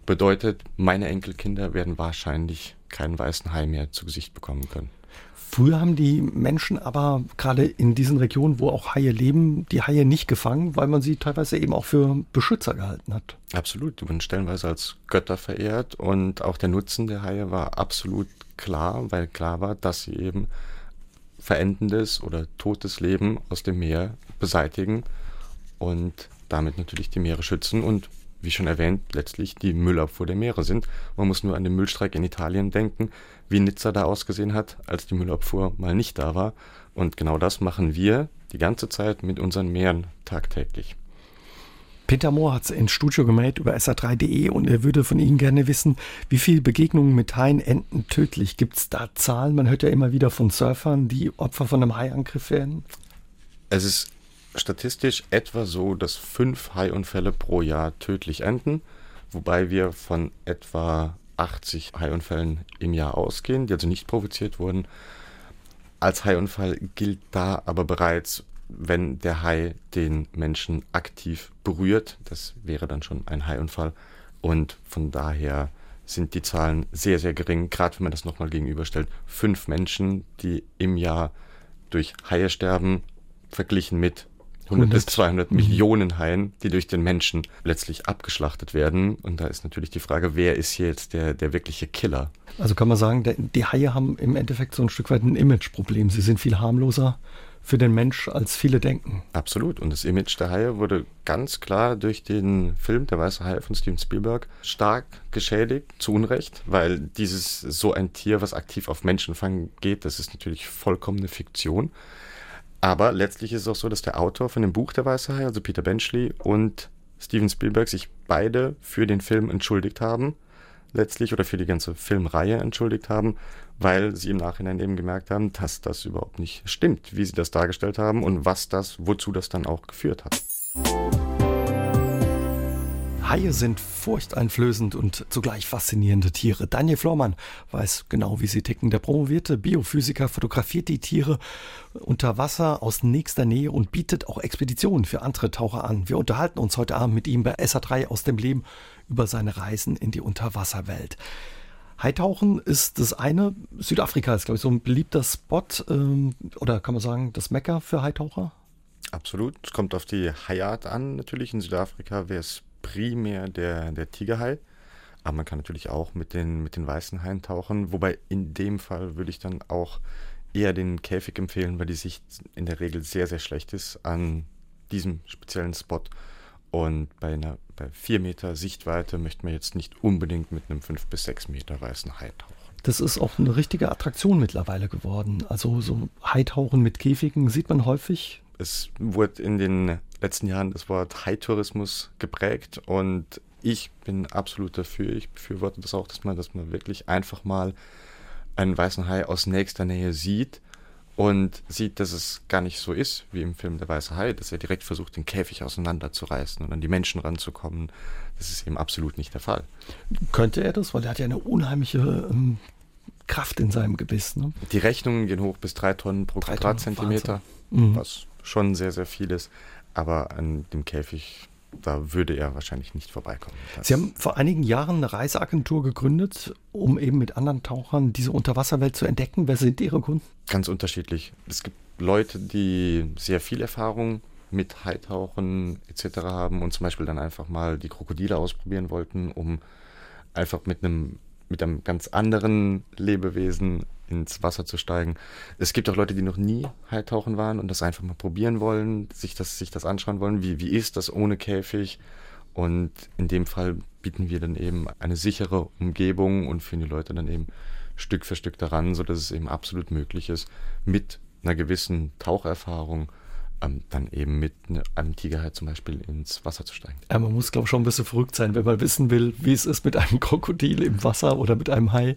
Bedeutet, meine Enkelkinder werden wahrscheinlich keinen weißen Hai mehr zu Gesicht bekommen können. Früher haben die Menschen aber gerade in diesen Regionen, wo auch Haie leben, die Haie nicht gefangen, weil man sie teilweise eben auch für Beschützer gehalten hat. Absolut, die wurden stellenweise als Götter verehrt und auch der Nutzen der Haie war absolut klar, weil klar war, dass sie eben verendendes oder totes Leben aus dem Meer beseitigen und damit natürlich die Meere schützen und wie schon erwähnt, letztlich die Müllabfuhr der Meere sind. Man muss nur an den Müllstreik in Italien denken, wie Nizza da ausgesehen hat, als die Müllabfuhr mal nicht da war. Und genau das machen wir die ganze Zeit mit unseren Meeren tagtäglich. Peter Mohr hat es ins Studio gemeldet über sa3.de und er würde von Ihnen gerne wissen, wie viele Begegnungen mit Haien enden tödlich? Gibt es da Zahlen? Man hört ja immer wieder von Surfern, die Opfer von einem Haiangriff werden. Es ist statistisch etwa so, dass fünf Haiunfälle pro Jahr tödlich enden, wobei wir von etwa 80 Haiunfällen im Jahr ausgehen, die also nicht provoziert wurden. Als Haiunfall gilt da aber bereits, wenn der Hai den Menschen aktiv berührt. Das wäre dann schon ein Haiunfall. Und von daher sind die Zahlen sehr, sehr gering, gerade wenn man das nochmal gegenüberstellt. Fünf Menschen, die im Jahr durch Haie sterben, verglichen mit 100 bis 200 mhm. Millionen Haien, die durch den Menschen letztlich abgeschlachtet werden. Und da ist natürlich die Frage, wer ist hier jetzt der, der wirkliche Killer? Also kann man sagen, die Haie haben im Endeffekt so ein Stück weit ein Imageproblem. Sie sind viel harmloser für den Mensch, als viele denken. Absolut. Und das Image der Haie wurde ganz klar durch den Film Der Weiße Hai von Steven Spielberg stark geschädigt, zu Unrecht, weil dieses so ein Tier, was aktiv auf Menschenfang geht, das ist natürlich vollkommene Fiktion. Aber letztlich ist es auch so, dass der Autor von dem Buch Der Weiße Hai, also Peter Benchley und Steven Spielberg, sich beide für den Film entschuldigt haben letztlich oder für die ganze Filmreihe entschuldigt haben, weil sie im Nachhinein eben gemerkt haben, dass das überhaupt nicht stimmt, wie sie das dargestellt haben und was das, wozu das dann auch geführt hat. Haie sind furchteinflößend und zugleich faszinierende Tiere. Daniel Flormann weiß genau, wie sie ticken. Der promovierte Biophysiker fotografiert die Tiere unter Wasser aus nächster Nähe und bietet auch Expeditionen für andere Taucher an. Wir unterhalten uns heute Abend mit ihm bei SA3 aus dem Leben über seine Reisen in die Unterwasserwelt. Haitauchen ist das eine. Südafrika ist, glaube ich, so ein beliebter Spot ähm, oder kann man sagen, das Mecker für Haitaucher? Absolut. Es kommt auf die Haiart an. Natürlich in Südafrika wäre es primär der, der Tigerhai. Aber man kann natürlich auch mit den, mit den weißen Haien tauchen. Wobei in dem Fall würde ich dann auch eher den Käfig empfehlen, weil die Sicht in der Regel sehr, sehr schlecht ist an diesem speziellen Spot. Und bei einer bei vier Meter Sichtweite möchte man jetzt nicht unbedingt mit einem fünf bis sechs Meter weißen Hai tauchen. Das ist auch eine richtige Attraktion mittlerweile geworden. Also so Haitauchen mit Käfigen sieht man häufig. Es wurde in den letzten Jahren das Wort Haitourismus geprägt und ich bin absolut dafür. Ich befürworte das auch, dass man, dass man wirklich einfach mal einen weißen Hai aus nächster Nähe sieht und sieht, dass es gar nicht so ist wie im Film Der Weiße Hai, dass er direkt versucht, den Käfig auseinanderzureißen und an die Menschen ranzukommen. Das ist eben absolut nicht der Fall. Könnte er das? Weil er hat ja eine unheimliche ähm, Kraft in seinem Gebiss. Ne? Die Rechnungen gehen hoch bis drei Tonnen pro drei Quadratzentimeter, mhm. was schon sehr, sehr viel ist. Aber an dem Käfig da würde er wahrscheinlich nicht vorbeikommen. Das Sie haben vor einigen Jahren eine Reiseagentur gegründet, um eben mit anderen Tauchern diese Unterwasserwelt zu entdecken. Wer sind Ihre Kunden? Ganz unterschiedlich. Es gibt Leute, die sehr viel Erfahrung mit Haitauchen etc. haben und zum Beispiel dann einfach mal die Krokodile ausprobieren wollten, um einfach mit einem mit einem ganz anderen Lebewesen ins Wasser zu steigen. Es gibt auch Leute, die noch nie Haitauchen waren und das einfach mal probieren wollen, sich das, sich das anschauen wollen. Wie, wie ist das ohne Käfig? Und in dem Fall bieten wir dann eben eine sichere Umgebung und führen die Leute dann eben Stück für Stück daran, sodass es eben absolut möglich ist, mit einer gewissen Taucherfahrung ähm, dann eben mit ne, einem Tigerhai zum Beispiel ins Wasser zu steigen. Ja, man muss, glaube ich, schon ein bisschen verrückt sein, wenn man wissen will, wie es ist mit einem [laughs] Krokodil im Wasser oder mit einem Hai.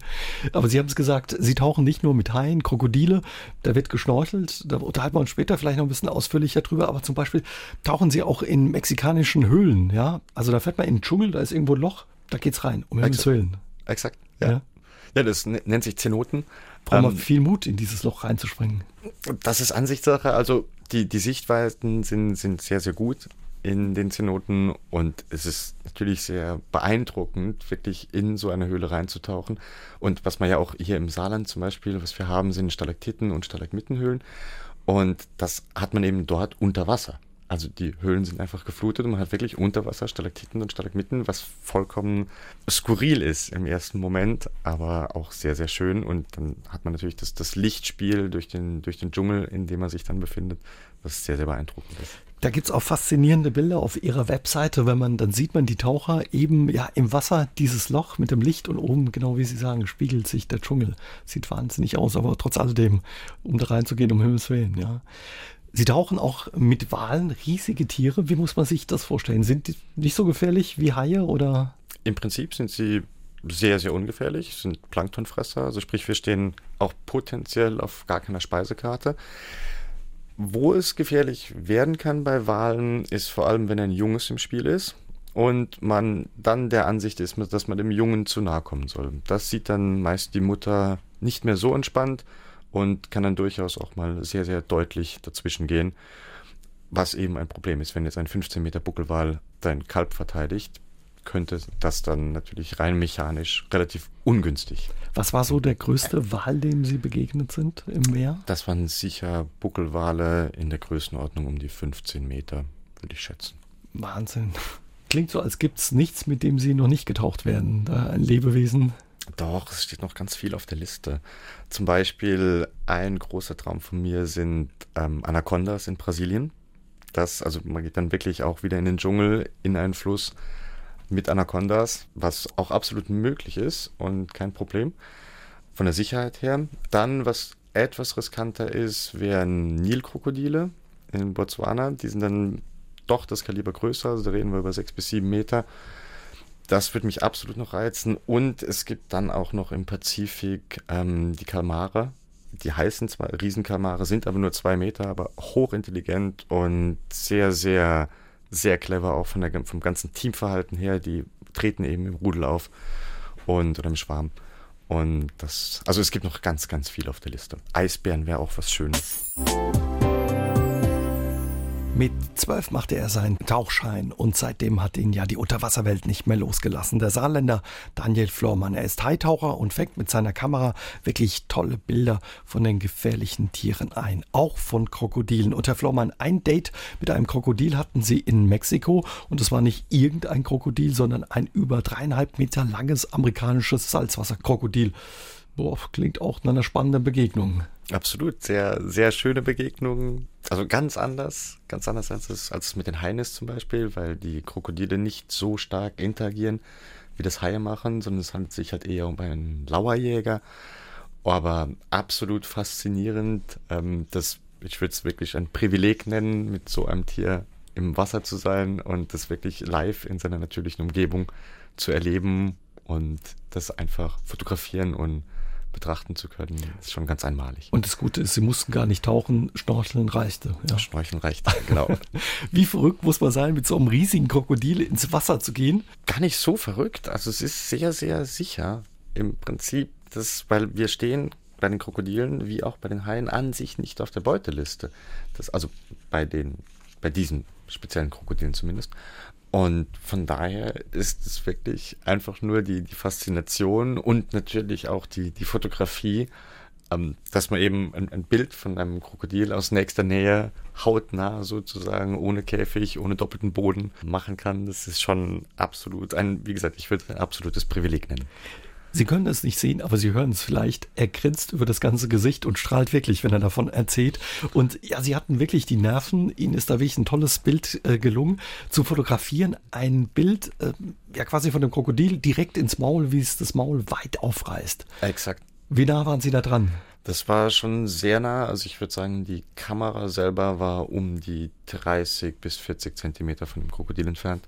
Aber Sie haben es gesagt, Sie tauchen nicht nur mit Haien, Krokodile, da wird geschnorchelt, da unterhalten wir uns später vielleicht noch ein bisschen ausführlicher drüber, aber zum Beispiel tauchen Sie auch in mexikanischen Höhlen, ja? Also da fährt man in den Dschungel, da ist irgendwo ein Loch, da geht's rein, um Himmels Willen. Exakt, ja. ja. Ja, das nennt sich Zenoten. Braucht man ähm, viel Mut, in dieses Loch reinzuspringen. Das ist Ansichtssache. Also die, die Sichtweisen sind, sind sehr, sehr gut in den Zenoten und es ist natürlich sehr beeindruckend, wirklich in so eine Höhle reinzutauchen. Und was man ja auch hier im Saarland zum Beispiel, was wir haben, sind Stalaktiten und Stalagmitenhöhlen. Und das hat man eben dort unter Wasser. Also die Höhlen sind einfach geflutet und man hat wirklich unter Wasser Stalaktiten und Stalagmiten, was vollkommen skurril ist im ersten Moment, aber auch sehr, sehr schön. Und dann hat man natürlich das, das Lichtspiel durch den, durch den Dschungel, in dem man sich dann befindet, was sehr, sehr beeindruckend ist. Da gibt es auch faszinierende Bilder auf ihrer Webseite, wenn man, dann sieht man die Taucher eben ja im Wasser, dieses Loch mit dem Licht und oben, genau wie Sie sagen, spiegelt sich der Dschungel. Sieht wahnsinnig aus, aber trotz alledem, um da reinzugehen, um Himmels Willen, ja. Sie tauchen auch mit Walen riesige Tiere. Wie muss man sich das vorstellen? Sind die nicht so gefährlich wie Haie oder? Im Prinzip sind sie sehr, sehr ungefährlich, sind Planktonfresser. Also sprich, wir stehen auch potenziell auf gar keiner Speisekarte. Wo es gefährlich werden kann bei Walen, ist vor allem, wenn ein Junges im Spiel ist und man dann der Ansicht ist, dass man dem Jungen zu nahe kommen soll. Das sieht dann meist die Mutter nicht mehr so entspannt und kann dann durchaus auch mal sehr, sehr deutlich dazwischen gehen. Was eben ein Problem ist, wenn jetzt ein 15 Meter Buckelwal dein Kalb verteidigt, könnte das dann natürlich rein mechanisch relativ ungünstig. Was war so der größte Wal, dem Sie begegnet sind im Meer? Das waren sicher Buckelwale in der Größenordnung um die 15 Meter, würde ich schätzen. Wahnsinn. Klingt so, als gibt es nichts, mit dem Sie noch nicht getaucht werden. Da ein Lebewesen. Doch, es steht noch ganz viel auf der Liste. Zum Beispiel ein großer Traum von mir sind ähm, Anacondas in Brasilien. Das, also man geht dann wirklich auch wieder in den Dschungel, in einen Fluss mit Anacondas, was auch absolut möglich ist und kein Problem von der Sicherheit her. Dann, was etwas riskanter ist, wären Nilkrokodile in Botswana. Die sind dann doch das Kaliber größer, also da reden wir über sechs bis sieben Meter. Das würde mich absolut noch reizen. Und es gibt dann auch noch im Pazifik ähm, die Kalmare. Die heißen zwar Riesenkalmare, sind aber nur zwei Meter, aber hochintelligent und sehr, sehr sehr clever auch von der, vom ganzen Teamverhalten her. Die treten eben im Rudel auf und oder im Schwarm. Und das, also es gibt noch ganz, ganz viel auf der Liste. Eisbären wäre auch was Schönes. Mit zwölf machte er seinen Tauchschein und seitdem hat ihn ja die Unterwasserwelt nicht mehr losgelassen. Der Saarländer Daniel Flormann, er ist Haitaucher und fängt mit seiner Kamera wirklich tolle Bilder von den gefährlichen Tieren ein, auch von Krokodilen. Und Herr Flormann, ein Date mit einem Krokodil hatten Sie in Mexiko und es war nicht irgendein Krokodil, sondern ein über dreieinhalb Meter langes amerikanisches Salzwasserkrokodil. Boah, klingt auch nach einer spannenden Begegnung. Absolut, sehr, sehr schöne Begegnung. Also ganz anders, ganz anders als es, als es mit den Haien zum Beispiel, weil die Krokodile nicht so stark interagieren, wie das Haie machen, sondern es handelt sich halt eher um einen Lauerjäger. Aber absolut faszinierend. Ähm, das, ich würde es wirklich ein Privileg nennen, mit so einem Tier im Wasser zu sein und das wirklich live in seiner natürlichen Umgebung zu erleben und das einfach fotografieren und betrachten zu können, ist schon ganz einmalig. Und das Gute ist, Sie mussten gar nicht tauchen, Schnorcheln reichte. Ja. Schnorcheln reichte, genau. [laughs] Wie verrückt muss man sein, mit so einem riesigen Krokodil ins Wasser zu gehen? Gar nicht so verrückt. Also es ist sehr, sehr sicher. Im Prinzip, das, weil wir stehen bei den Krokodilen wie auch bei den Haien an sich nicht auf der Beuteliste. Das, also bei den, bei diesen speziellen Krokodilen zumindest. Und von daher ist es wirklich einfach nur die, die Faszination und natürlich auch die, die Fotografie, ähm, dass man eben ein, ein, Bild von einem Krokodil aus nächster Nähe, hautnah sozusagen, ohne Käfig, ohne doppelten Boden machen kann. Das ist schon absolut ein, wie gesagt, ich würde ein absolutes Privileg nennen. Sie können es nicht sehen, aber Sie hören es vielleicht. Er grinst über das ganze Gesicht und strahlt wirklich, wenn er davon erzählt. Und ja, Sie hatten wirklich die Nerven. Ihnen ist da wirklich ein tolles Bild äh, gelungen, zu fotografieren. Ein Bild, äh, ja quasi von dem Krokodil direkt ins Maul, wie es das Maul weit aufreißt. Exakt. Wie nah waren Sie da dran? Das war schon sehr nah. Also ich würde sagen, die Kamera selber war um die 30 bis 40 Zentimeter von dem Krokodil entfernt.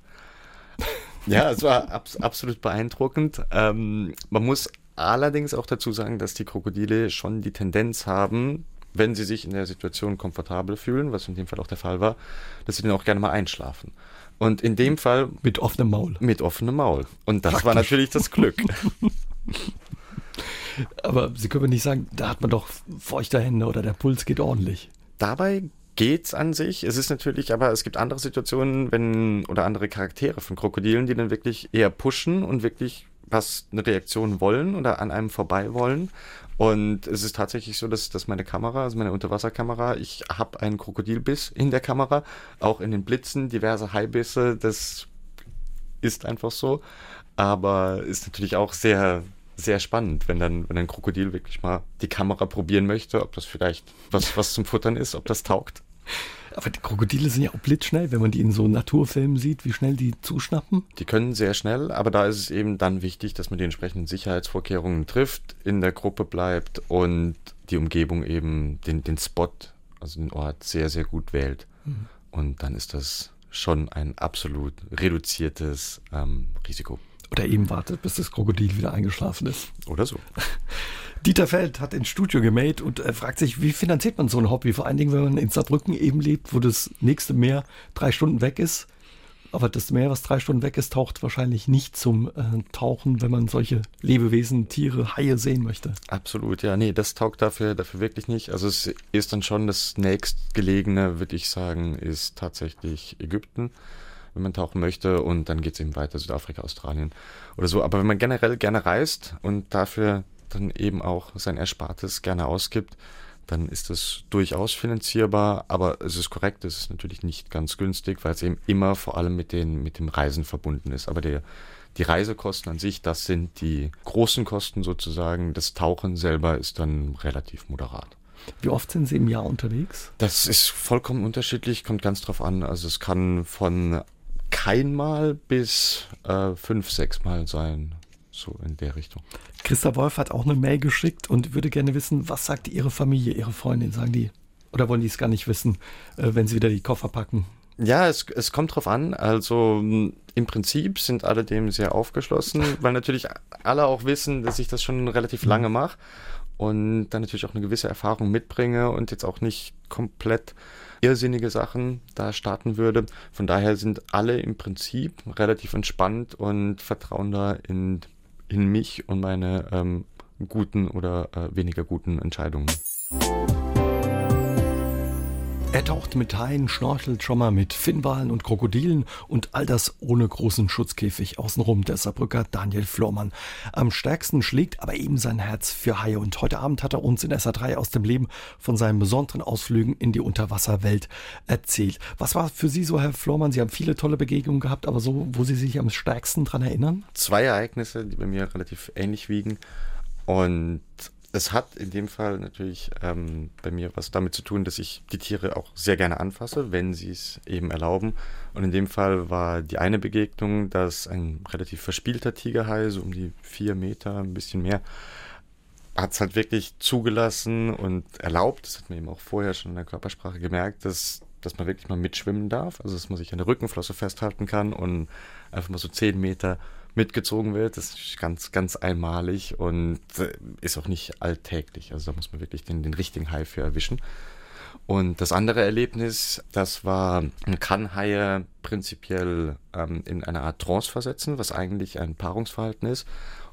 Ja, es war abs absolut beeindruckend. Ähm, man muss allerdings auch dazu sagen, dass die Krokodile schon die Tendenz haben, wenn sie sich in der Situation komfortabel fühlen, was in dem Fall auch der Fall war, dass sie dann auch gerne mal einschlafen. Und in dem Fall. Mit offenem Maul. Mit offenem Maul. Und das Praktisch. war natürlich das Glück. [laughs] Aber Sie können mir nicht sagen, da hat man doch feuchte Hände oder der Puls geht ordentlich. Dabei geht's an sich. Es ist natürlich, aber es gibt andere Situationen, wenn, oder andere Charaktere von Krokodilen, die dann wirklich eher pushen und wirklich was eine Reaktion wollen oder an einem vorbei wollen. Und es ist tatsächlich so, dass, dass meine Kamera, also meine Unterwasserkamera, ich habe einen Krokodilbiss in der Kamera, auch in den Blitzen, diverse Haibisse, das ist einfach so. Aber ist natürlich auch sehr, sehr spannend, wenn dann, wenn ein Krokodil wirklich mal die Kamera probieren möchte, ob das vielleicht was, was zum Futtern ist, ob das taugt. Aber die Krokodile sind ja auch blitzschnell, wenn man die in so Naturfilmen sieht, wie schnell die zuschnappen. Die können sehr schnell, aber da ist es eben dann wichtig, dass man die entsprechenden Sicherheitsvorkehrungen trifft, in der Gruppe bleibt und die Umgebung eben den, den Spot, also den Ort sehr, sehr gut wählt. Mhm. Und dann ist das schon ein absolut reduziertes ähm, Risiko. Oder eben wartet, bis das Krokodil wieder eingeschlafen ist. Oder so. [laughs] Dieter Feld hat ins Studio gemäht und äh, fragt sich, wie finanziert man so ein Hobby? Vor allen Dingen, wenn man in Saarbrücken eben lebt, wo das nächste Meer drei Stunden weg ist. Aber das Meer, was drei Stunden weg ist, taucht wahrscheinlich nicht zum äh, Tauchen, wenn man solche Lebewesen, Tiere, Haie sehen möchte. Absolut, ja. Nee, das taugt dafür, dafür wirklich nicht. Also es ist dann schon das nächstgelegene, würde ich sagen, ist tatsächlich Ägypten wenn man tauchen möchte. Und dann geht es eben weiter, Südafrika, Australien oder so. Aber wenn man generell gerne reist und dafür dann eben auch sein Erspartes gerne ausgibt, dann ist das durchaus finanzierbar, aber es ist korrekt, es ist natürlich nicht ganz günstig, weil es eben immer vor allem mit, den, mit dem Reisen verbunden ist. Aber der, die Reisekosten an sich, das sind die großen Kosten sozusagen. Das Tauchen selber ist dann relativ moderat. Wie oft sind Sie im Jahr unterwegs? Das ist vollkommen unterschiedlich, kommt ganz drauf an. Also es kann von keinmal bis äh, fünf, sechs Mal sein. So in der Richtung. Christa Wolf hat auch eine Mail geschickt und würde gerne wissen, was sagt Ihre Familie, Ihre Freundin? Sagen die, oder wollen die es gar nicht wissen, äh, wenn sie wieder die Koffer packen? Ja, es, es kommt drauf an. Also im Prinzip sind alle dem sehr aufgeschlossen, [laughs] weil natürlich alle auch wissen, dass ich das schon relativ lange mhm. mache und dann natürlich auch eine gewisse Erfahrung mitbringe und jetzt auch nicht komplett irrsinnige Sachen da starten würde. Von daher sind alle im Prinzip relativ entspannt und vertrauen da in, in mich und meine ähm, guten oder äh, weniger guten Entscheidungen. Er taucht mit Haien, schnorchelt schon mal mit Finnwalen und Krokodilen und all das ohne großen Schutzkäfig außenrum. Der Saarbrücker Daniel Flormann. Am stärksten schlägt aber eben sein Herz für Haie und heute Abend hat er uns in SA3 aus dem Leben von seinen besonderen Ausflügen in die Unterwasserwelt erzählt. Was war für Sie so, Herr Flormann? Sie haben viele tolle Begegnungen gehabt, aber so, wo Sie sich am stärksten dran erinnern? Zwei Ereignisse, die bei mir relativ ähnlich wiegen. Und es hat in dem Fall natürlich ähm, bei mir was damit zu tun, dass ich die Tiere auch sehr gerne anfasse, wenn sie es eben erlauben. Und in dem Fall war die eine Begegnung, dass ein relativ verspielter Tigerhai, so um die vier Meter, ein bisschen mehr, hat es halt wirklich zugelassen und erlaubt. Das hat man eben auch vorher schon in der Körpersprache gemerkt, dass, dass man wirklich mal mitschwimmen darf. Also dass man sich an der Rückenflosse festhalten kann und einfach mal so zehn Meter mitgezogen wird. Das ist ganz, ganz einmalig und äh, ist auch nicht alltäglich. Also da muss man wirklich den, den richtigen Hai für erwischen. Und das andere Erlebnis, das war, man kann Haie prinzipiell ähm, in eine Art Trance versetzen, was eigentlich ein Paarungsverhalten ist.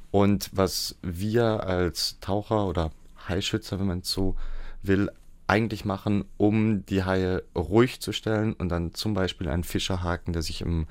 Und was wir als Taucher oder Haischützer, wenn man so will, eigentlich machen, um die Haie ruhig zu stellen und dann zum Beispiel einen Fischerhaken, der sich im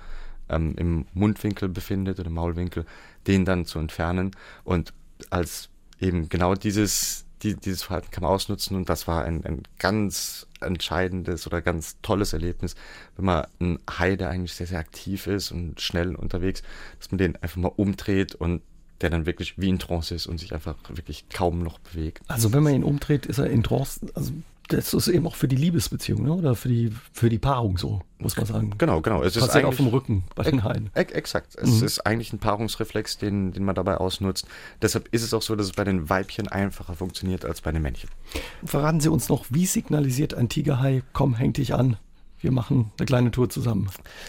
ähm, im Mundwinkel befindet oder im Maulwinkel, den dann zu entfernen und als eben genau dieses, die, dieses Verhalten kann man ausnutzen und das war ein, ein ganz entscheidendes oder ganz tolles Erlebnis, wenn man einen Hai, der eigentlich sehr, sehr aktiv ist und schnell unterwegs, dass man den einfach mal umdreht und der dann wirklich wie in Trance ist und sich einfach wirklich kaum noch bewegt. Also wenn man ihn umdreht, ist er in Trance, also das ist eben auch für die Liebesbeziehung, ne? oder für die, für die Paarung so, muss man sagen. Genau, genau. Es ist auf dem Rücken bei den Haien. Exakt. Es mhm. ist eigentlich ein Paarungsreflex, den, den man dabei ausnutzt. Deshalb ist es auch so, dass es bei den Weibchen einfacher funktioniert als bei den Männchen. Verraten Sie uns noch, wie signalisiert ein Tigerhai, komm, häng dich an, wir machen eine kleine Tour zusammen?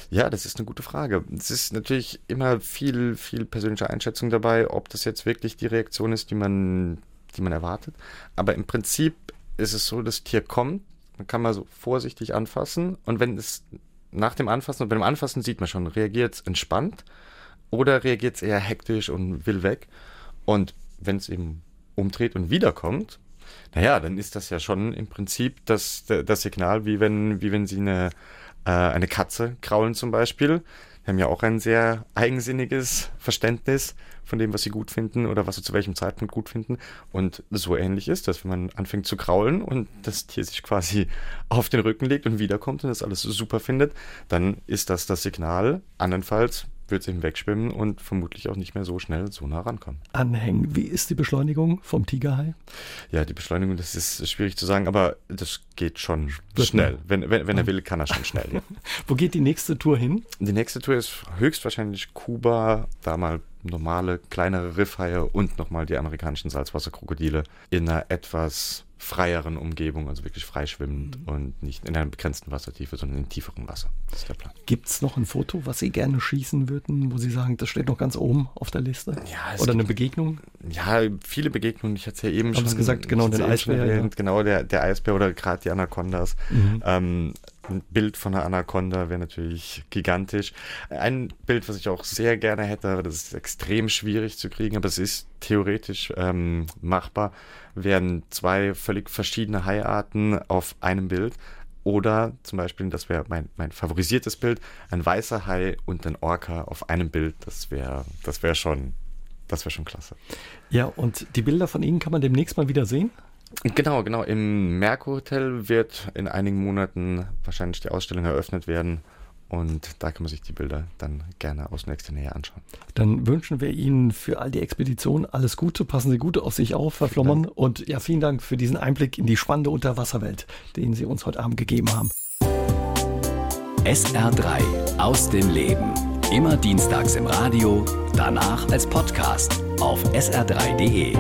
Ja, das ist eine gute Frage. Es ist natürlich immer viel, viel persönliche Einschätzung dabei, ob das jetzt wirklich die Reaktion ist, die man, die man erwartet. Aber im Prinzip ist es so, das Tier kommt, man kann mal so vorsichtig anfassen und wenn es nach dem Anfassen und beim Anfassen sieht man schon, reagiert es entspannt oder reagiert es eher hektisch und will weg. Und wenn es eben umdreht und wiederkommt, naja, dann ist das ja schon im Prinzip das, das Signal, wie wenn, wie wenn sie eine, äh, eine Katze kraulen zum Beispiel. Die haben ja auch ein sehr eigensinniges Verständnis von dem, was sie gut finden oder was sie zu welchem Zeitpunkt gut finden. Und so ähnlich ist das, wenn man anfängt zu kraulen und das Tier sich quasi [laughs] auf den Rücken legt und wiederkommt und das alles super findet, dann ist das das Signal. Andernfalls wird sie wegschwimmen und vermutlich auch nicht mehr so schnell so nah rankommen. Anhängen. Wie ist die Beschleunigung vom Tigerhai? Ja, die Beschleunigung, das ist schwierig zu sagen, aber das geht schon wird schnell. Wenn, wenn, wenn er will, kann er schon schnell. Ja. [laughs] Wo geht die nächste Tour hin? Die nächste Tour ist höchstwahrscheinlich Kuba, da mal normale, kleinere Riffhaie und nochmal die amerikanischen Salzwasserkrokodile in einer etwas freieren Umgebung, also wirklich freischwimmend mhm. und nicht in einer begrenzten Wassertiefe, sondern in tieferem Wasser. Das ist der Plan. Gibt es noch ein Foto, was Sie gerne schießen würden, wo Sie sagen, das steht noch ganz oben auf der Liste? Ja, Oder eine Begegnung? Ja, viele Begegnungen. Ich hatte es ja eben Haben schon gesagt, genau, den Eisbär. Ja. Genau, der, der Eisbär oder gerade die Anacondas. Mhm. Ähm, ein Bild von einer Anaconda wäre natürlich gigantisch. Ein Bild, was ich auch sehr gerne hätte, aber das ist extrem schwierig zu kriegen, aber es ist theoretisch ähm, machbar, wären zwei völlig verschiedene Haiarten auf einem Bild. Oder zum Beispiel, das wäre mein, mein favorisiertes Bild, ein weißer Hai und ein Orca auf einem Bild. Das wäre das wär schon, das wäre schon klasse. Ja, und die Bilder von Ihnen kann man demnächst mal wieder sehen? Genau, genau. Im Merkur Hotel wird in einigen Monaten wahrscheinlich die Ausstellung eröffnet werden. Und da kann man sich die Bilder dann gerne aus nächster Nähe anschauen. Dann wünschen wir Ihnen für all die Expeditionen alles Gute. Passen Sie gut auf sich auf, Herr Flommern. Und ja, vielen Dank für diesen Einblick in die spannende Unterwasserwelt, den Sie uns heute Abend gegeben haben. SR3 aus dem Leben. Immer dienstags im Radio, danach als Podcast auf sr3.de.